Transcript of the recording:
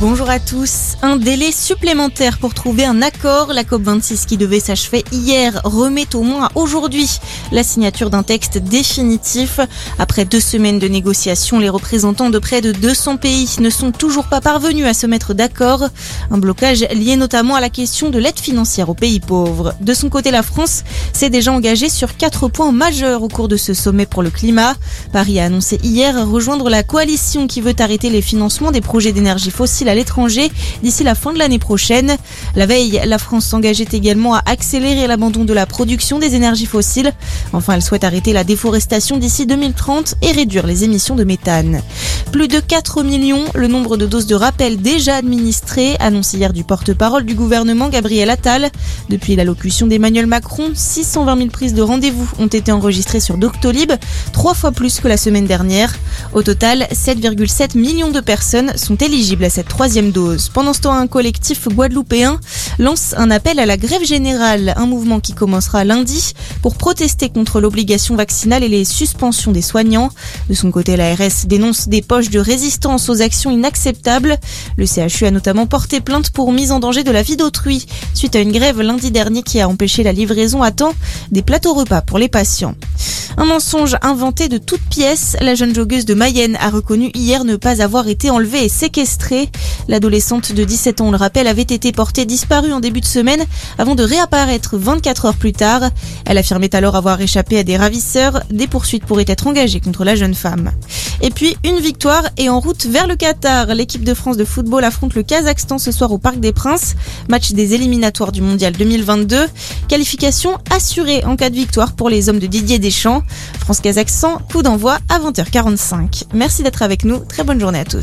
Bonjour à tous. Un délai supplémentaire pour trouver un accord. La COP26 qui devait s'achever hier remet au moins aujourd'hui la signature d'un texte définitif. Après deux semaines de négociations, les représentants de près de 200 pays ne sont toujours pas parvenus à se mettre d'accord. Un blocage lié notamment à la question de l'aide financière aux pays pauvres. De son côté, la France s'est déjà engagée sur quatre points majeurs au cours de ce sommet pour le climat. Paris a annoncé hier rejoindre la coalition qui veut arrêter les financements des projets d'énergie fossile à l'étranger d'ici la fin de l'année prochaine. La veille, la France s'engageait également à accélérer l'abandon de la production des énergies fossiles. Enfin, elle souhaite arrêter la déforestation d'ici 2030 et réduire les émissions de méthane. Plus de 4 millions, le nombre de doses de rappel déjà administrées, annoncé hier du porte-parole du gouvernement Gabriel Attal. Depuis l'allocution d'Emmanuel Macron, 620 000 prises de rendez-vous ont été enregistrées sur Doctolib, trois fois plus que la semaine dernière. Au total, 7,7 millions de personnes sont éligibles à cette troisième dose. Pendant ce temps, un collectif guadeloupéen lance un appel à la grève générale, un mouvement qui commencera lundi pour protester contre l'obligation vaccinale et les suspensions des soignants. De son côté, l'ARS dénonce des poches de résistance aux actions inacceptables. Le CHU a notamment porté plainte pour mise en danger de la vie d'autrui suite à une grève lundi dernier qui a empêché la livraison à temps des plateaux repas pour les patients. Un mensonge inventé de toutes pièces, la jeune joggeuse de Mayenne a reconnu hier ne pas avoir été enlevée et séquestrée. L'adolescente de 17 ans, on le rappelle, avait été portée disparue en début de semaine avant de réapparaître 24 heures plus tard. Elle affirmait alors avoir échappé à des ravisseurs. Des poursuites pourraient être engagées contre la jeune femme. Et puis une victoire et en route vers le Qatar. L'équipe de France de football affronte le Kazakhstan ce soir au Parc des Princes. Match des éliminatoires du Mondial 2022. Qualification assurée en cas de victoire pour les hommes de Didier Deschamps. France-Kazakhstan, coup d'envoi à 20h45. Merci d'être avec nous. Très bonne journée à tous.